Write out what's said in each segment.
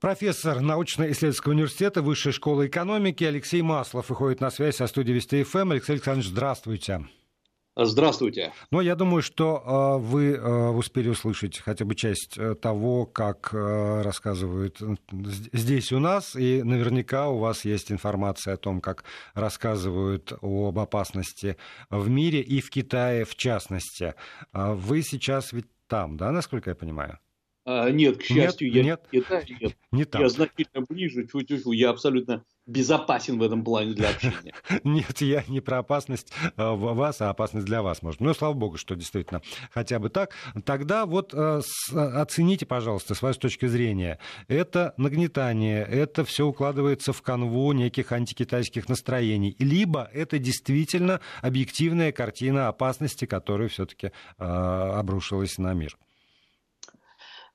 Профессор научно-исследовательского университета Высшей школы экономики Алексей Маслов выходит на связь со студией Вести ФМ. Эм. Алексей Александрович, здравствуйте. Здравствуйте. Ну, я думаю, что э, вы э, успели услышать хотя бы часть э, того, как э, рассказывают здесь у нас, и наверняка у вас есть информация о том, как рассказывают об опасности в мире и в Китае в частности. А вы сейчас ведь там, да, насколько я понимаю? А, нет, к счастью, нет, я нет, Китай, нет. Не там. Я значительно ближе, чуть чуть я абсолютно безопасен в этом плане для общения. Нет, я не про опасность а, вас, а опасность для вас, может. Ну, слава богу, что действительно хотя бы так. Тогда вот а, оцените, пожалуйста, с вашей точки зрения. Это нагнетание, это все укладывается в канву неких антикитайских настроений, либо это действительно объективная картина опасности, которая все-таки обрушилась на мир.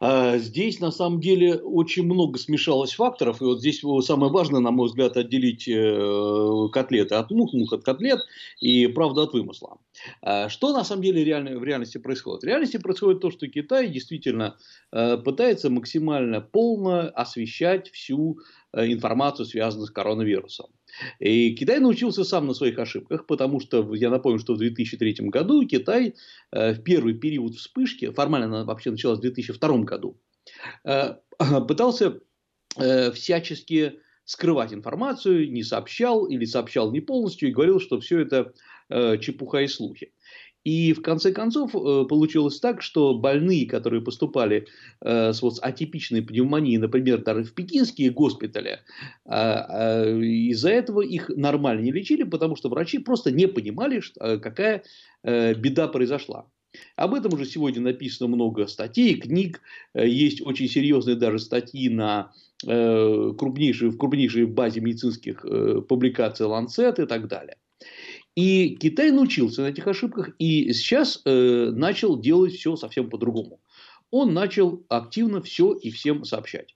А, здесь, на самом деле, очень много смешалось факторов. И вот здесь самое важное, на мой взгляд, отделить э, котлеты от мух, мух от котлет и правду от вымысла. А, что, на самом деле, реально, в реальности происходит? В реальности происходит то, что Китай действительно э, пытается максимально полно освещать всю э, информацию, связанную с коронавирусом. И Китай научился сам на своих ошибках, потому что, я напомню, что в 2003 году Китай э, в первый период вспышки, формально она вообще началась в 2002 году, э, пытался э, всячески скрывать информацию, не сообщал или сообщал не полностью и говорил, что все это чепуха и слухи. И в конце концов э, получилось так, что больные, которые поступали э, с вот атипичной пневмонией, например, даже в пекинские госпитали, а, из-за этого их нормально не лечили, потому что врачи просто не понимали, э, какая беда произошла. Об этом уже сегодня написано много статей, книг, есть очень серьезные даже статьи на крупнейшей, в крупнейшей базе медицинских публикаций Lancet и так далее. И Китай научился на этих ошибках и сейчас э, начал делать все совсем по-другому. Он начал активно все и всем сообщать.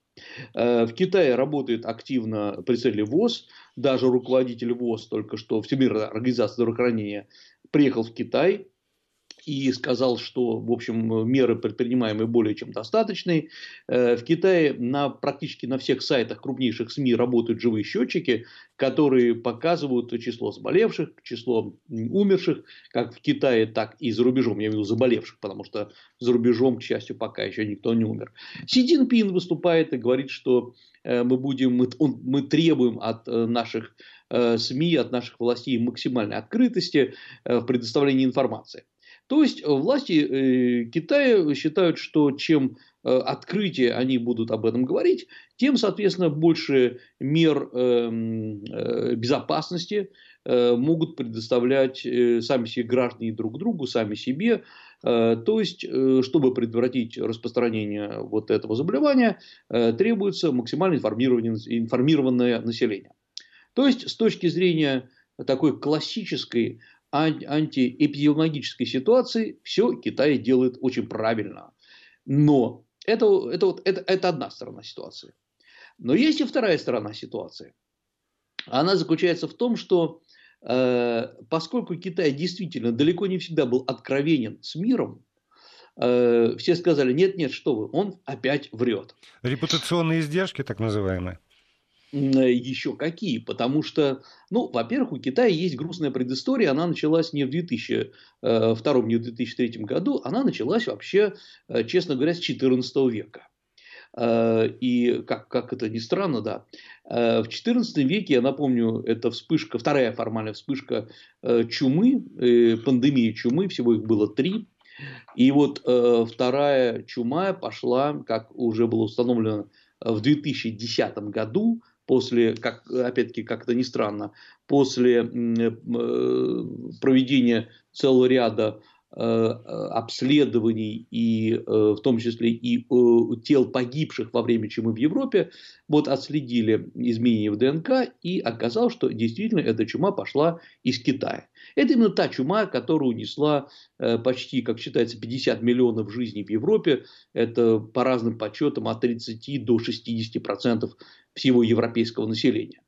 Э, в Китае работает активно представитель ВОЗ, даже руководитель ВОЗ только что Всемирная организация здравоохранения приехал в Китай, и сказал, что, в общем, меры предпринимаемые более чем достаточные. Э, в Китае на, практически на всех сайтах крупнейших СМИ работают живые счетчики, которые показывают число заболевших, число умерших, как в Китае, так и за рубежом, я имею в виду заболевших, потому что за рубежом, к счастью, пока еще никто не умер. Си Цзиньпин выступает и говорит, что э, мы, будем, мы, он, мы требуем от э, наших СМИ, от наших властей максимальной открытости в предоставлении информации. То есть э, власти э, Китая считают, что чем э, открытие они будут об этом говорить, тем, соответственно, больше мер эм, безопасности могут предоставлять сами себе граждане друг другу, сами себе. То есть, чтобы предотвратить распространение вот этого заболевания, требуется максимально информированное население. То есть, с точки зрения такой классической антиэпидемиологической ситуации все Китай делает очень правильно. Но это, это, вот, это, это одна сторона ситуации. Но есть и вторая сторона ситуации. Она заключается в том, что э, поскольку Китай действительно далеко не всегда был откровенен с миром, э, все сказали, нет, нет, что вы, он опять врет. Репутационные издержки, так называемые. Э, еще какие? Потому что, ну, во-первых, у Китая есть грустная предыстория. Она началась не в 2002, э, не в 2003 году. Она началась вообще, э, честно говоря, с 14 века. И как, как это ни странно, да. В XIV веке, я напомню, это вспышка, вторая формальная вспышка чумы, пандемии чумы, всего их было три. И вот вторая чума пошла, как уже было установлено в 2010 году, после, как, опять-таки, как это ни странно, после э, проведения целого ряда э, обследований и э, в том числе и тел погибших во время чумы в Европе, вот отследили изменения в ДНК и оказалось, что действительно эта чума пошла из Китая. Это именно та чума, которая унесла почти, как считается, 50 миллионов жизней в Европе. Это по разным подсчетам от 30 до 60 процентов всего европейского населения.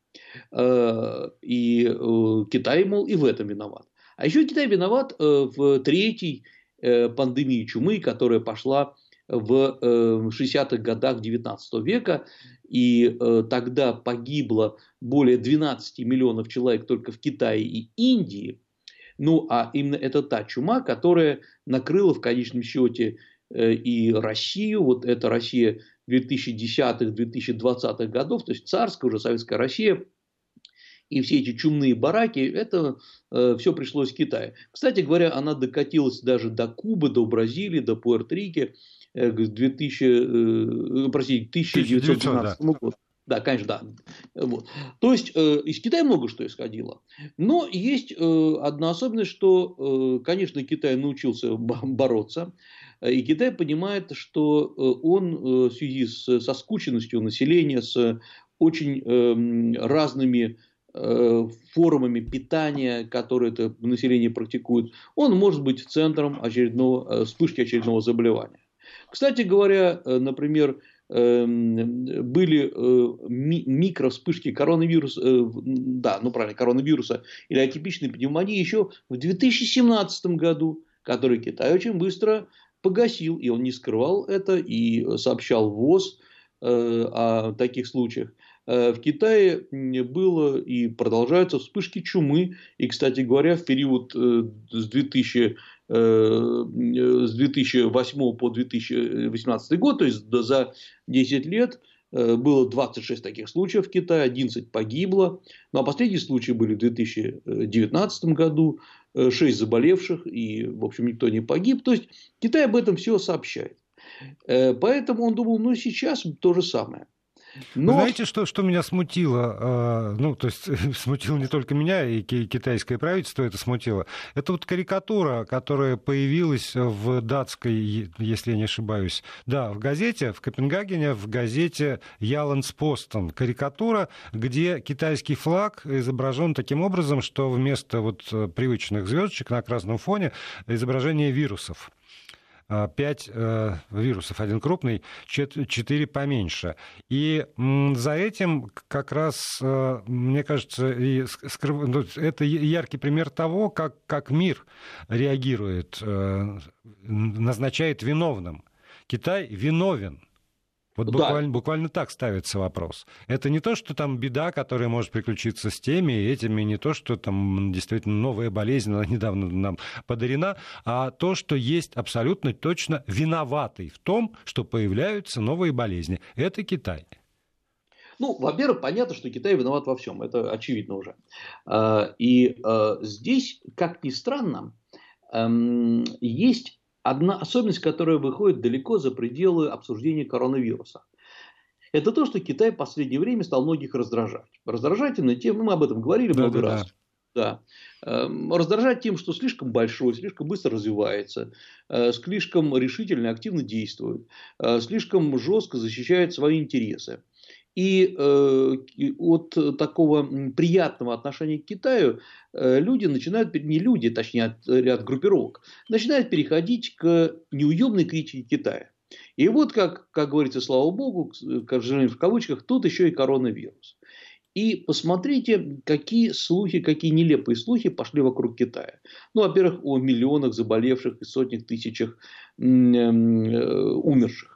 Э, и э, Китай, мол, и в этом виноват. А еще Китай виноват э, в третьей пандемии чумы, которая пошла в 60-х годах 19 века, и тогда погибло более 12 миллионов человек только в Китае и Индии. Ну, а именно это та чума, которая накрыла в конечном счете и Россию, вот эта Россия 2010-2020 годов, то есть царская уже советская Россия, и все эти чумные бараки, это э, все пришлось в Китае. Кстати говоря, она докатилась даже до Кубы, до Бразилии, до Пуэрто-Рико э, к 2000, э, простите, 1912 да. году. Да, конечно, да. Вот. То есть э, из Китая много что исходило. Но есть э, одна особенность, что, э, конечно, Китай научился бороться. И Китай понимает, что э, он э, в связи с, со скученностью населения, с очень э, разными Э, формами питания, которые это население практикует, он может быть центром очередного, э, вспышки очередного заболевания. Кстати говоря, э, например, были микровспышки коронавируса, да, ну правильно, коронавируса или атипичной пневмонии еще в 2017 году, который Китай очень быстро погасил, и он не скрывал это, и сообщал ВОЗ о таких случаях. Э, в Китае было и продолжаются вспышки чумы. И, кстати говоря, в период э, с 2000 э, с 2008 по 2018 год, то есть за 10 лет, было 26 таких случаев в Китае, 11 погибло. Ну а последние случаи были в 2019 году, 6 заболевших, и, в общем, никто не погиб. То есть Китай об этом все сообщает. Поэтому он думал, ну сейчас то же самое. Но... Знаете, что, что меня смутило? А, ну, то есть, смутило не только меня, и китайское правительство это смутило. Это вот карикатура, которая появилась в датской, если я не ошибаюсь, да, в газете, в Копенгагене, в газете Яланс Постон. Карикатура, где китайский флаг изображен таким образом, что вместо вот привычных звездочек на красном фоне изображение вирусов. 5 э, вирусов, один крупный, 4 поменьше. И за этим как раз, э, мне кажется, и скрыв... Ну, это яркий пример того, как, как мир реагирует, э, назначает виновным. Китай виновен вот буквально, да. буквально так ставится вопрос. Это не то, что там беда, которая может приключиться с теми и этими, не то, что там действительно новая болезнь, она недавно нам подарена, а то, что есть абсолютно точно виноватый в том, что появляются новые болезни. Это Китай. Ну, во-первых, понятно, что Китай виноват во всем, это очевидно уже. А, и а, здесь, как ни странно, эм, есть одна особенность, которая выходит далеко за пределы обсуждения коронавируса. Это то, что Китай в последнее время стал многих раздражать. Раздражательно тем, ну, мы об этом говорили да, много да, раз. Да. Да. Эм, раздражать тем, что слишком большой, слишком быстро развивается, э, слишком решительно активно действует, э, слишком жестко защищает свои интересы. И э, от такого приятного отношения к Китаю э, люди начинают, не люди, точнее от ряд группировок, начинают переходить к неуемной критике Китая. И вот, как, как говорится, слава богу, как же в кавычках, тут еще и коронавирус. И посмотрите, какие слухи, какие нелепые слухи пошли вокруг Китая. Ну, во-первых, о миллионах заболевших и сотнях тысячах э, умерших.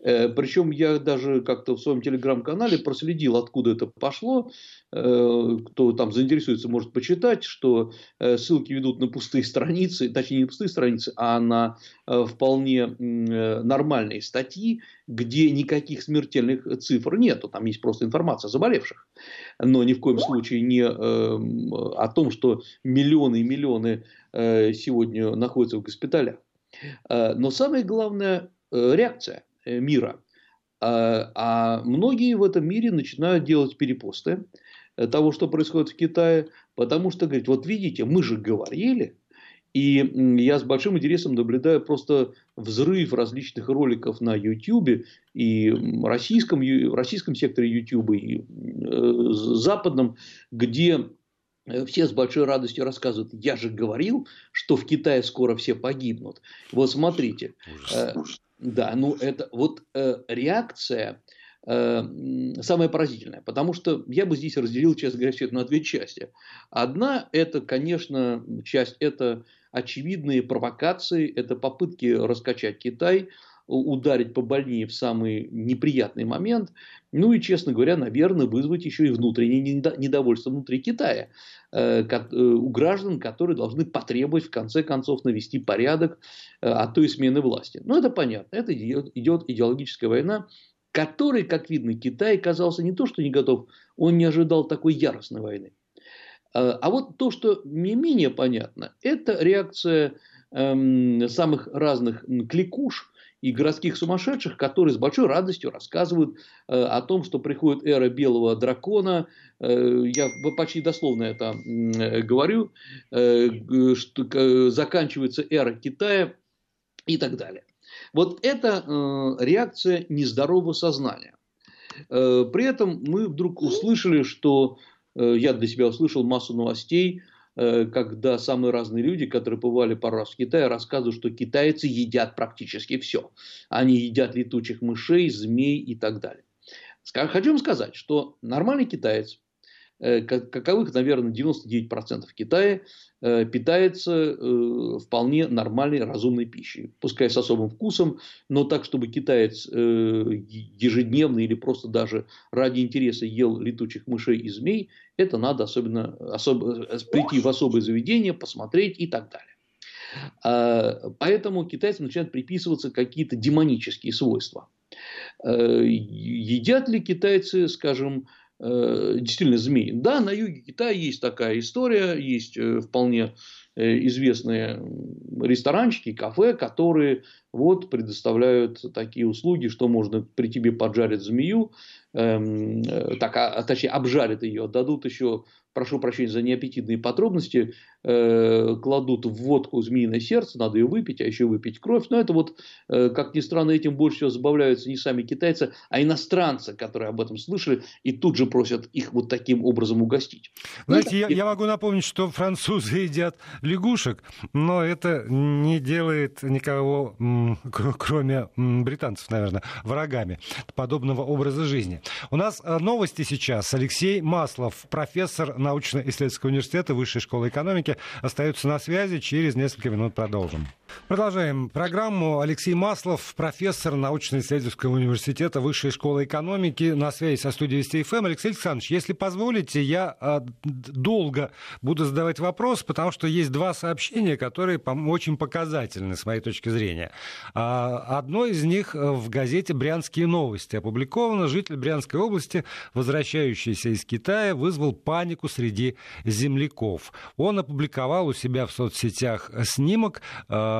Э, Причем я даже как-то в своем телеграм-канале проследил, откуда это пошло. Э, кто там заинтересуется, может почитать, что э, ссылки ведут на пустые страницы, точнее не пустые страницы, а на вполне нормальные статьи, где никаких смертельных цифр нету. Там есть просто информация о заболевших. Но ни в коем случае не о том, что миллионы и миллионы сегодня находятся в госпиталях. Но самое главное реакция мира. А, а многие в этом мире начинают делать перепосты э, того, что происходит в Китае, потому что говорят, вот видите, мы же говорили, и я с большим интересом наблюдаю просто взрыв различных роликов на YouTube и в российском, в российском секторе YouTube, и э, западном, где все с большой радостью рассказывают, я же говорил, что в Китае скоро все погибнут. Вот смотрите. Ужас, ужас. Да, ну это вот э, реакция э, самая поразительная, потому что я бы здесь разделил, честно говоря, все это на две части. Одна это, конечно, часть это очевидные провокации, это попытки раскачать Китай, ударить побольнее в самый неприятный момент, ну и, честно говоря, наверное, вызвать еще и внутреннее недовольство внутри Китая э, э, у граждан, которые должны потребовать в конце концов навести порядок от той смены власти. Ну, это понятно, это идет идеологическая война, которой, как видно, Китай казался не то, что не готов, он не ожидал такой яростной войны. А вот то, что не менее понятно, это реакция эм, самых разных кликуш и городских сумасшедших, которые с большой радостью рассказывают э, о том, что приходит эра белого дракона. Э, я почти дословно это э, говорю, э, что заканчивается эра Китая и так далее. Вот это э, реакция нездорового сознания. Э, при этом мы вдруг услышали, что э, я для себя услышал массу новостей Э, когда самые разные люди, которые побывали пару раз в Китае, рассказывают, что китайцы едят практически все. Они едят летучих мышей, змей и так далее. Хочу вам сказать, что нормальный китаец, э, каковых, наверное, 99% Китая, Э, питается э, вполне нормальной, разумной пищей. Пускай с особым вкусом, но так, чтобы китаец э, ежедневно или просто даже ради интереса ел летучих мышей и змей, это надо особенно особо, прийти в особое заведение, посмотреть и так далее. А, поэтому китайцам начинают приписываться какие-то демонические свойства. Едят ли китайцы, скажем, Э, действительно змеи. Да, на юге Китая есть такая история, есть э, вполне э, известные ресторанчики, кафе, которые вот предоставляют такие услуги, что можно при тебе поджарить змею, эм, так, а, а, точнее обжарят ее, дадут еще прошу прощения за неаппетитные подробности, э, кладут в водку змеиное сердце, надо ее выпить, а еще выпить кровь. Но это вот, э, как ни странно, этим больше всего забавляются не сами китайцы, а иностранцы, которые об этом слышали и тут же просят их вот таким образом угостить. Знаете, ну, я, я могу напомнить, что французы едят лягушек, но это не делает никого, кроме британцев, наверное, врагами подобного образа жизни. У нас э, новости сейчас. Алексей Маслов, профессор научно-исследовательского университета Высшей школы экономики остаются на связи. Через несколько минут продолжим. Продолжаем программу. Алексей Маслов, профессор научно-исследовательского университета Высшей школы экономики, на связи со студией Вести ФМ. Алексей Александрович, если позволите, я а, долго буду задавать вопрос, потому что есть два сообщения, которые очень показательны с моей точки зрения. А, одно из них в газете «Брянские новости» опубликовано. Житель Брянской области, возвращающийся из Китая, вызвал панику среди земляков. Он опубликовал у себя в соцсетях снимок э,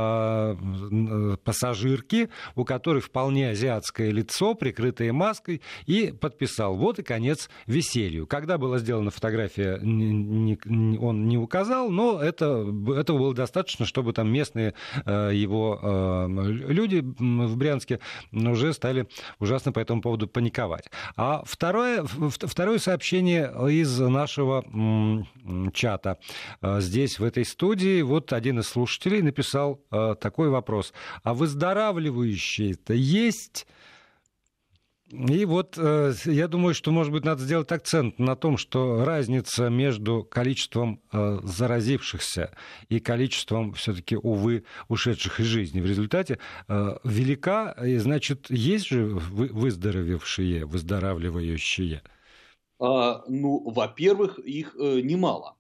пассажирки, у которой вполне азиатское лицо, прикрытое маской, и подписал «Вот и конец веселью». Когда была сделана фотография, он не указал, но это, этого было достаточно, чтобы там местные э, его э, люди в Брянске уже стали ужасно по этому поводу паниковать. А второе, второе сообщение из нашего чата э, здесь, в этой студии, вот один из слушателей написал э, такой вопрос. А выздоравливающие-то есть? И вот э, я думаю, что, может быть, надо сделать акцент на том, что разница между количеством заразившихся и количеством, все-таки, увы, ушедших из жизни в результате велика. И, значит, есть же выздоровевшие, выздоравливающие? А, ну, во-первых, их э, немало.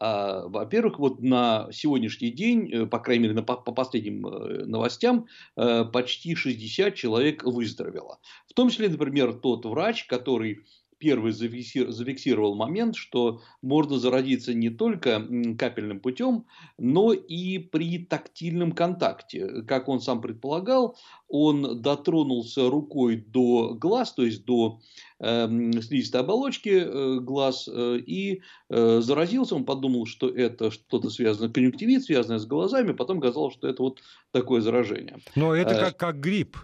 А, во-первых, вот на сегодняшний день, э, по крайней мере, по, последним э, новостям, почти 60 человек выздоровело. В том числе, например, тот врач, который первый зафиксировал момент, что можно заразиться не только капельным путем, но и при тактильном контакте. Как он сам предполагал, он дотронулся рукой до глаз, то есть до э, слизистой оболочки э, глаз, э, и э, заразился. Он подумал, что это что-то связано, конъюнктивит, связанное с глазами, потом казалось, что это вот такое заражение. Но это э, как, как грипп.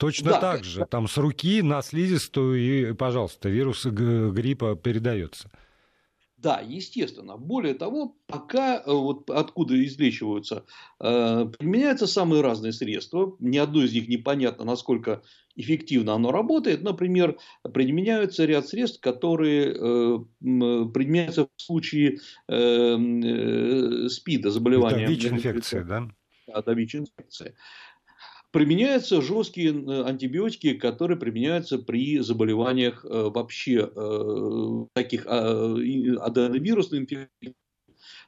Точно да, так же. Там с руки на слизистую, и, пожалуйста, вирус гриппа передается. Да, естественно. Более того, пока э, вот откуда излечиваются, э, применяются самые разные средства. Ни одно из них непонятно, насколько эффективно оно работает. Например, применяются ряд средств, которые э, применяются в случае СПИДа, заболевания. Это ВИЧ-инфекция, да? Да, ВИЧ-инфекция. Применяются жесткие э, антибиотики, которые применяются при заболеваниях э, вообще э, таких а, аденовирусных инфекций.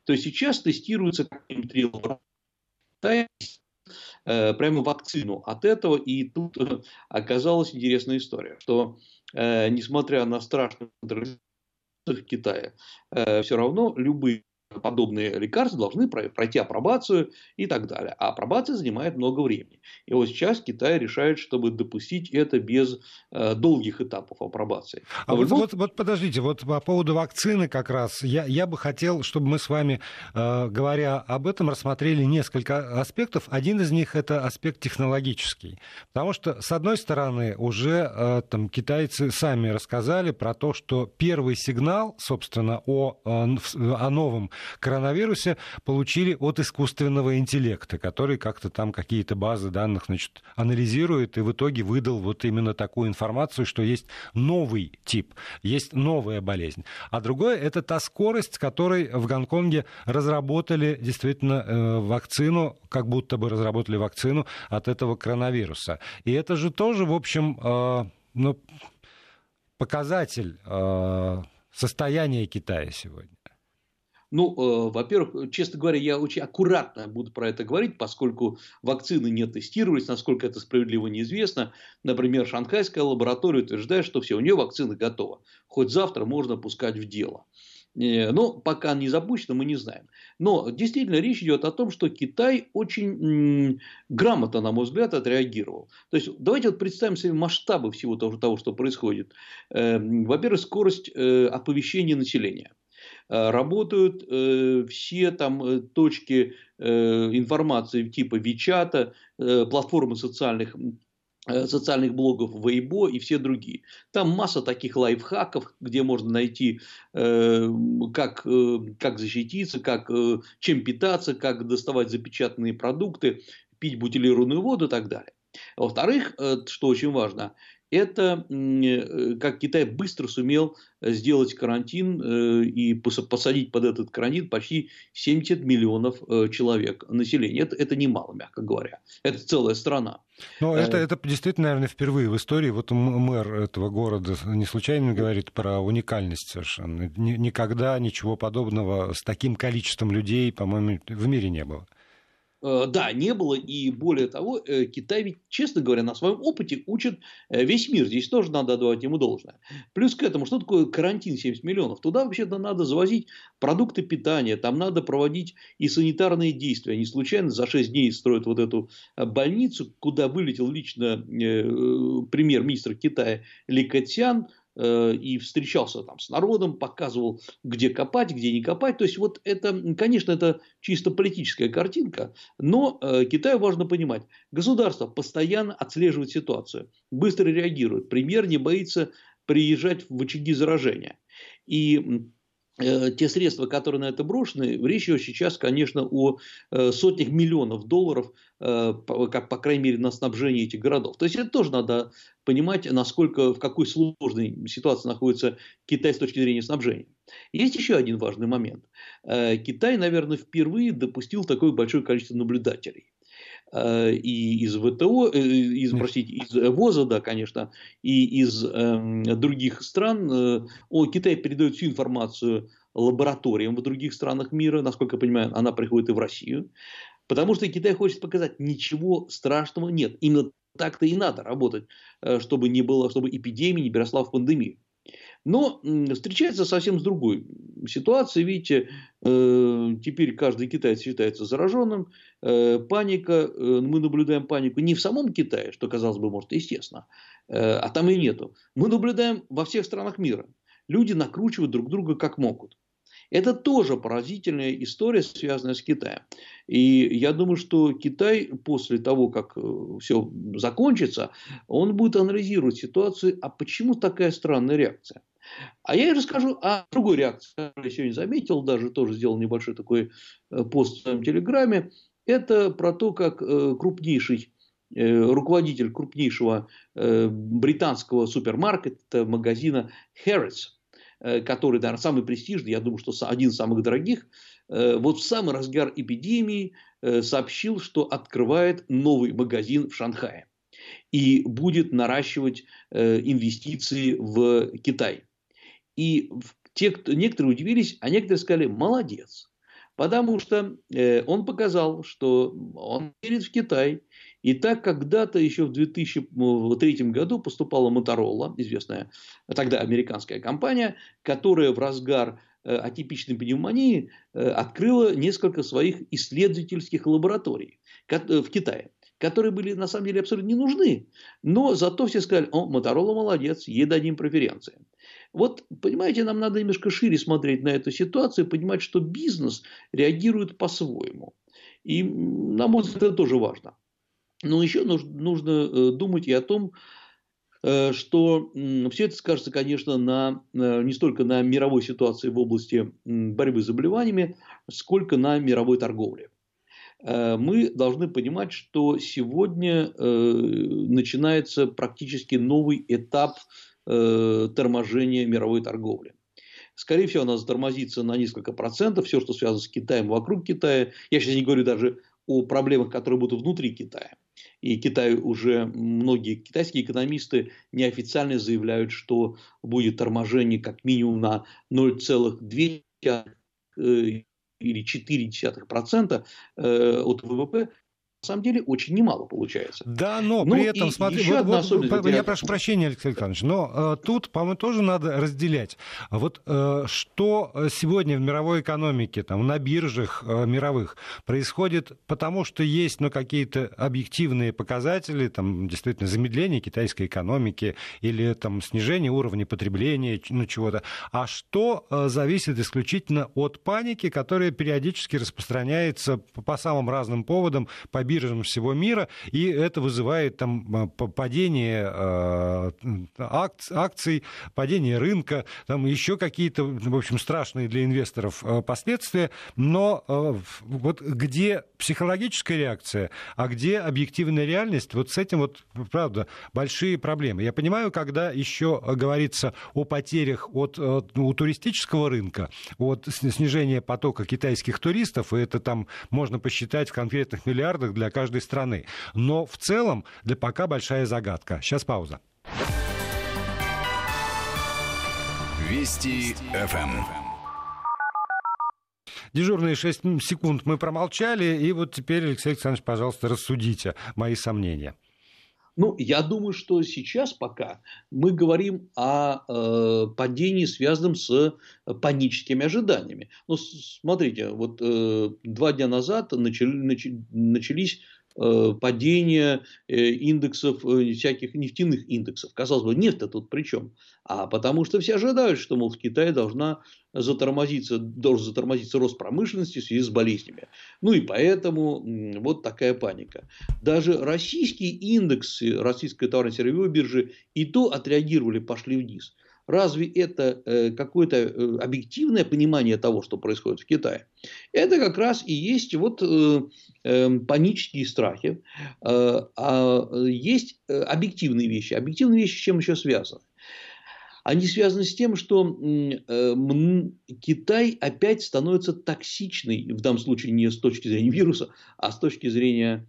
То есть сейчас тестируется прямо вакцину от этого. И тут оказалась интересная история, что несмотря на страшные в Китае, все равно любые подобные лекарства должны пройти апробацию и так далее. А апробация занимает много времени. И вот сейчас Китай решает, чтобы допустить это без э, долгих этапов апробации. А вот, вот, вот подождите, вот по поводу вакцины как раз, я, я бы хотел, чтобы мы с вами, э, говоря об этом, рассмотрели несколько аспектов. Один из них это аспект технологический. Потому что, с одной стороны, уже э, там, китайцы сами рассказали про то, что первый сигнал, собственно, о, о новом коронавирусе получили от искусственного интеллекта, который как-то там какие-то базы данных значит, анализирует и в итоге выдал вот именно такую информацию, что есть новый тип, есть новая болезнь. А другое – это та скорость, с которой в Гонконге разработали действительно э, вакцину, как будто бы разработали вакцину от этого коронавируса. И это же тоже, в общем, э, ну, показатель э, состояния Китая сегодня. Ну, э, во-первых, честно говоря, я очень аккуратно буду про это говорить, поскольку вакцины не тестировались, насколько это справедливо неизвестно. Например, шанхайская лаборатория утверждает, что все, у нее вакцина готова. Хоть завтра можно пускать в дело. Э, но пока не запущено, мы не знаем. Но действительно речь идет о том, что Китай очень грамотно, на мой взгляд, отреагировал. То есть давайте вот представим себе масштабы всего того, того что происходит. Э, во-первых, скорость оповещения населения. Э, работают э, все там э, точки информации типа Вичата, платформы социальных социальных блогов Weibo и все другие. Там масса таких лайфхаков, где можно найти, как, как защититься, как, чем питаться, как доставать запечатанные продукты, пить бутилированную воду и так далее. Во-вторых, что очень важно, это э, как Китай быстро сумел сделать карантин э, и посадить под этот карантин почти 70 миллионов э, человек населения. Это, это немало, мягко говоря. Это целая страна. Но это, это действительно, наверное, впервые в истории. Вот мэр этого города не случайно говорит про уникальность совершенно. Никогда ничего подобного с таким количеством людей, по-моему, в мире не было. Э, да, не было, и более того, э, Китай ведь, честно говоря, на своем опыте учит э, весь мир. Здесь тоже надо отдавать ему должное. Плюс к этому, что такое карантин 70 миллионов? Туда вообще-то надо завозить продукты питания, там надо проводить и санитарные действия. Не случайно за 6 дней строят вот эту больницу, куда вылетел лично премьер-министр Китая Ли Кэтсян, и встречался там с народом, показывал, где копать, где не копать. То есть, вот это, конечно, это чисто политическая картинка, но э, Китаю важно понимать, государство постоянно отслеживает ситуацию, быстро реагирует. Премьер не боится приезжать в очаги заражения. И Э, те средства, которые на это брошены, речь сейчас, конечно, о э, сотнях миллионов долларов, э, как, по крайней мере, на снабжение этих городов. То есть, это тоже надо понимать, насколько, в какой сложной ситуации находится Китай с точки зрения снабжения. Есть еще один важный момент. Китай, наверное, впервые допустил такое большое количество наблюдателей. Э, и из ВТО, э, из, простите, из ВОЗа, да, конечно, и из э, других стран. Э, о, Китай передает всю информацию лабораториям в других странах мира, насколько я понимаю, она приходит и в Россию, потому что Китай хочет показать, ничего страшного нет. Именно так-то и надо работать, чтобы не было, чтобы эпидемия не переросла в пандемию. Но встречается совсем с другой ситуацией. Видите, э, теперь каждый китаец считается зараженным. Э, паника, э, мы наблюдаем панику не в самом Китае, что казалось бы, может, естественно, а там и нету. Мы наблюдаем во всех странах мира. Люди накручивают друг друга как могут. Это тоже поразительная история, связанная с Китаем. И я думаю, что Китай после того, как э, все закончится, он будет анализировать ситуацию, а почему такая странная реакция. А я расскажу о другой реакции, которую я сегодня заметил, даже тоже сделал небольшой такой э, пост в своем телеграме. Это про то, как э, крупнейший руководитель крупнейшего британского супермаркета, магазина Harrods, который, наверное, самый престижный, я думаю, что один из самых дорогих, э, вот в самый разгар эпидемии сообщил, что открывает новый магазин в Шанхае и будет наращивать инвестиции в Китай. И те, кто, некоторые удивились, а некоторые сказали, молодец. Потому что э, он показал, что он верит в Китай. И так когда-то еще в 2003 году поступала Моторола, известная тогда американская компания, которая в разгар э, атипичной пневмонии э, открыла несколько своих исследовательских лабораторий в Китае которые были на самом деле абсолютно не нужны. Но зато все сказали, о, Моторола молодец, ей дадим преференции. Вот, понимаете, нам надо немножко шире смотреть на эту ситуацию, понимать, что бизнес реагирует по-своему. И, на мой взгляд, это тоже важно. Но еще нужно э, думать и о том, э, что все это скажется, конечно, на, э, не столько на мировой ситуации в области борьбы с заболеваниями, сколько на мировой торговле. Мы должны понимать, что сегодня начинается практически новый этап торможения мировой торговли. Скорее всего, она затормозится на несколько процентов. Все, что связано с Китаем, вокруг Китая. Я сейчас не говорю даже о проблемах, которые будут внутри Китая. И Китай уже многие китайские экономисты неофициально заявляют, что будет торможение как минимум на 0,2 или 0,4% э, от ВВП самом деле очень немало получается. Да, но ну, при этом, смотри, вот, вот, я прошу прощения, Алексей Александрович, но э, тут, по-моему, тоже надо разделять. Вот э, что сегодня в мировой экономике, там, на биржах э, мировых происходит, потому что есть ну, какие-то объективные показатели, там, действительно, замедление китайской экономики или там, снижение уровня потребления, ну, чего-то, а что э, зависит исключительно от паники, которая периодически распространяется по, по самым разным поводам, по биржам всего мира, и это вызывает там падение э, акций, падение рынка, там еще какие-то, в общем, страшные для инвесторов э, последствия, но вот где психологическая реакция, а где объективная реальность, вот с этим вот, правда, большие проблемы. Я понимаю, когда еще говорится о потерях от, от у туристического рынка, от снижения потока китайских туристов, и это там можно посчитать в конкретных миллиардах для каждой страны. Но в целом для пока большая загадка. Сейчас пауза. Вести ФМ. Дежурные 6 секунд мы промолчали, и вот теперь, Алексей Александрович, пожалуйста, рассудите мои сомнения. Ну, я думаю, что сейчас пока мы говорим о э, падении, связанном с паническими ожиданиями. Ну, смотрите, вот э, два дня назад начали, начали, начались падение э, индексов, э, всяких нефтяных индексов. Казалось бы, нефть-то тут при чем? А потому что все ожидают, что, мол, в Китае должна затормозиться, должен затормозиться рост промышленности в связи с болезнями. Ну и поэтому вот такая паника. Даже российские индексы российской товарно-сырьевой биржи и то отреагировали, пошли вниз. Разве это э, какое-то э, объективное понимание того, что происходит в Китае? Это как раз и есть вот э, эм, панические страхи, а есть объективные вещи. Объективные вещи с чем еще связаны? Они связаны с тем, что Китай опять становится токсичной, в данном случае не с точки зрения вируса, а с точки зрения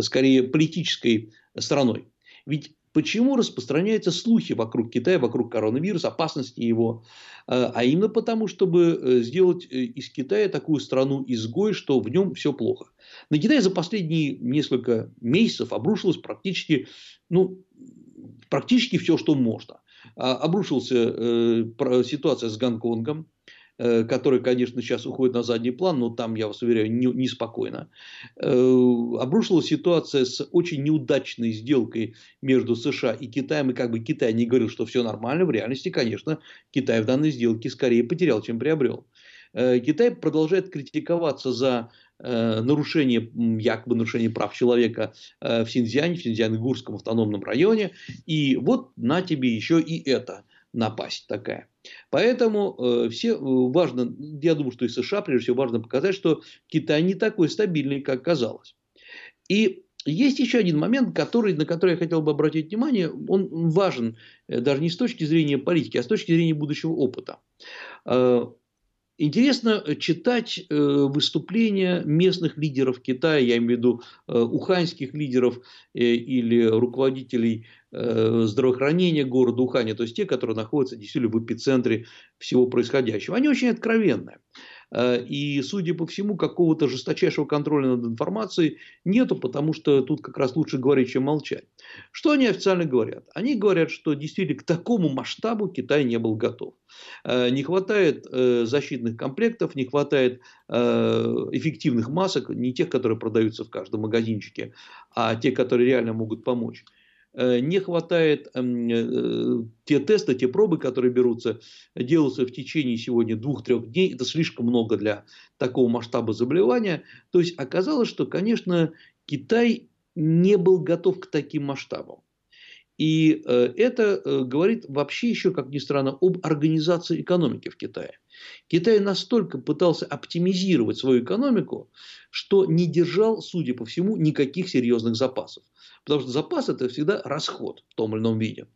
скорее политической страной. Ведь Почему распространяются слухи вокруг Китая, вокруг коронавируса, опасности его? Э, а именно потому, чтобы э, сделать э, из Китая такую страну-изгой, что в нем все плохо. На Китай за последние несколько месяцев обрушилось практически, ну, практически все, что можно. А, обрушился ситуация с Гонконгом, Э, который, конечно, сейчас уходит на задний план, но там, я вас уверяю, неспокойно. Не э, обрушилась ситуация с очень неудачной сделкой между США и Китаем, и как бы Китай не говорил, что все нормально, в реальности, конечно, Китай в данной сделке скорее потерял, чем приобрел. Э, Китай продолжает критиковаться за нарушение, якобы нарушение прав человека в Синьцзяне, в Синьцзян-Гурском автономном районе. И вот на тебе еще и это напасть такая. Поэтому э, все э, важно, я думаю, что и США, прежде всего, важно показать, что Китай не такой стабильный, как казалось. И есть еще один момент, который, на который я хотел бы обратить внимание. Он важен э, даже не с точки зрения политики, а с точки зрения будущего опыта. Э, Интересно читать э, выступления местных лидеров Китая, я имею в виду э, уханьских лидеров э, или руководителей здравоохранения города Уханя, то есть те, которые находятся действительно в эпицентре всего происходящего. Они очень откровенные. Э, и, судя по всему, какого-то жесточайшего контроля над информацией нету, потому что тут как раз лучше говорить, чем молчать. Что они официально говорят? Они говорят, что действительно к такому масштабу Китай не был готов. Э, не хватает э, защитных комплектов, не хватает эффективных масок, не тех, которые продаются в каждом магазинчике, а те, которые реально могут помочь. Э, не хватает эм, э, те тесты, те пробы, которые берутся, делаются в течение сегодня двух-трех дней. Это слишком много для такого масштаба заболевания. То есть оказалось, что, конечно, Китай не был готов к таким масштабам. И э, это говорит вообще еще, как ни странно, об организации экономики в Китае. Китай настолько пытался оптимизировать свою экономику, что не держал, судя по всему, никаких серьезных запасов. Потому что запас это всегда расход в том или ином виде.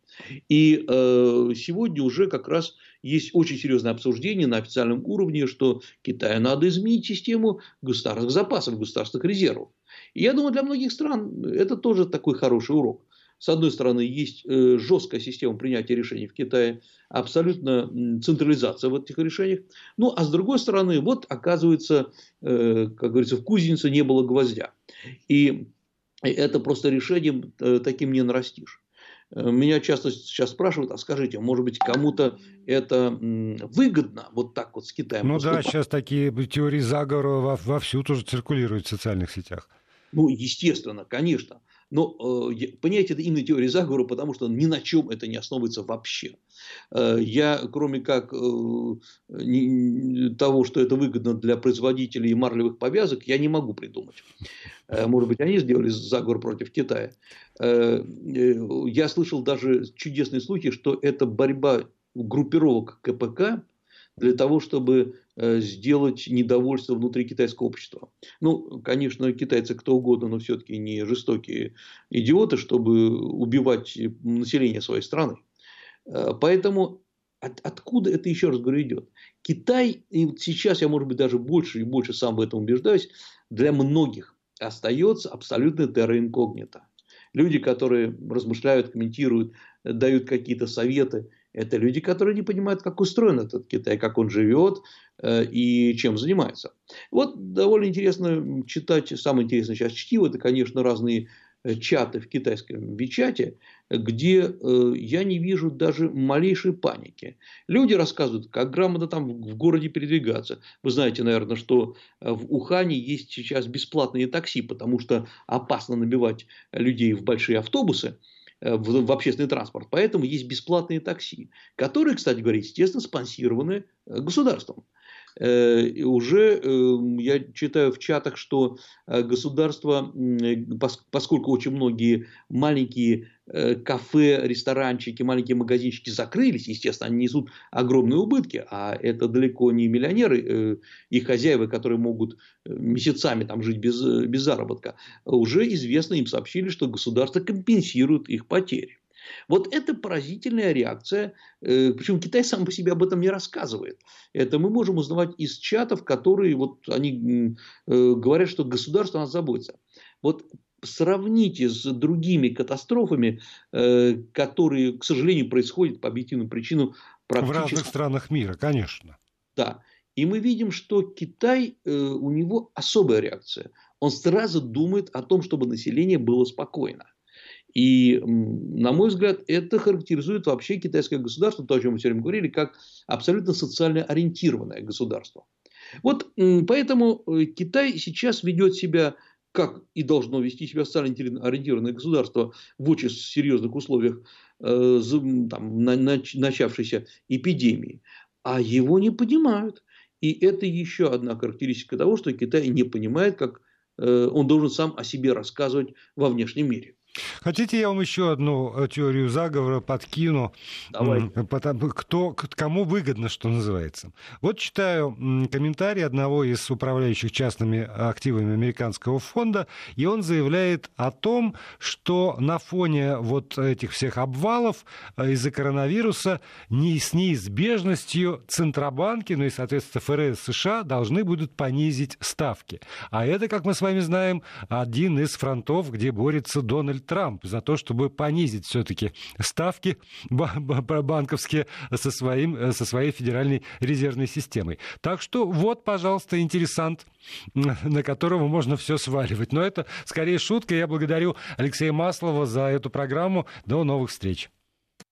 И э, сегодня уже как раз есть очень серьезное обсуждение на официальном уровне, что Китаю надо изменить систему государственных запасов, государственных резервов. И я думаю, для многих стран это тоже такой хороший урок. С одной стороны, есть э, жесткая система принятия решений в Китае, абсолютно централизация в этих решениях. Ну, а с другой стороны, вот оказывается, э, как говорится, в кузнице не было гвоздя. И это просто решением э, таким не нарастишь. Меня часто сейчас спрашивают, а скажите, может быть, кому-то это выгодно вот так вот с Китаем Ну поступать? да, сейчас такие теории заговора вовсю тоже циркулируют в социальных сетях. Ну, естественно, конечно. Но э, понять это именно теория заговора, потому что ни на чем это не основывается вообще. Э, я, кроме как э, того, что это выгодно для производителей марлевых повязок, я не могу придумать. Может быть, они сделали заговор против Китая. Я слышал даже чудесные слухи, что это борьба группировок КПК для того, чтобы сделать недовольство внутри китайского общества. Ну, конечно, китайцы кто угодно, но все-таки не жестокие идиоты, чтобы убивать население своей страны. Э, поэтому от, откуда это еще раз говорю идет? Китай, и сейчас я, может быть, даже больше и больше сам в этом убеждаюсь, для многих остается абсолютно терра. Люди, которые размышляют, комментируют, дают какие-то советы, это люди, которые не понимают, как устроен этот Китай, как он живет э, и чем занимается. Вот довольно интересно читать, самое интересное сейчас чтиво, это, конечно, разные э, чаты в китайском Вичате, где э, я не вижу даже малейшей паники. Люди рассказывают, как грамотно там в городе передвигаться. Вы знаете, наверное, что в Ухане есть сейчас бесплатные такси, потому что опасно набивать людей в большие автобусы. Э, в, в общественный транспорт. Поэтому есть бесплатные такси, которые, кстати говоря, естественно, спонсированы э, государством. Э, уже эм, я читаю в чатах, что э, государство, поскольку очень многие маленькие э, кафе, ресторанчики, маленькие магазинчики закрылись, естественно, они несут огромные убытки, а это далеко не миллионеры и хозяева, которые могут месяцами там жить без, без заработка, уже известно им сообщили, что государство компенсирует их потери. Вот это поразительная реакция, э, причем Китай сам по себе об этом не рассказывает. Это мы можем узнавать из чатов, которые вот они э, говорят, что государство нас заботится. Вот сравните с другими катастрофами, э, которые, к сожалению, происходят по объективным причинам практически... В разных странах мира, конечно. Да. И мы видим, что Китай, у него особая реакция. Он сразу думает о том, чтобы население было спокойно. И, на мой взгляд, это характеризует вообще китайское государство, то, о чем мы время говорили, как абсолютно социально ориентированное государство. Вот поэтому э, Китай сейчас ведет себя как и должно вести себя социально ориентированное государство в очень серьезных условиях э, там, начавшейся эпидемии. А его не понимают. И это еще одна характеристика того, что Китай не понимает, как э, он должен сам о себе рассказывать во внешнем мире. Хотите, я вам еще одну э, теорию заговора подкину? Давай. Кто, кому выгодно, что называется. Вот читаю комментарий одного из управляющих частными активами американского фонда, и он заявляет о том, что на фоне вот этих всех обвалов э, из-за коронавируса не, с неизбежностью Центробанки, ну и, соответственно, ФРС США должны будут понизить ставки. А это, как мы с вами знаем, один из фронтов, где борется Дональд Трамп за то, чтобы понизить все-таки ставки банковские со, своим, со своей федеральной резервной системой. Так что вот, пожалуйста, интересант, на которого можно все сваливать. Но это скорее шутка. Я благодарю Алексея Маслова за эту программу. До новых встреч.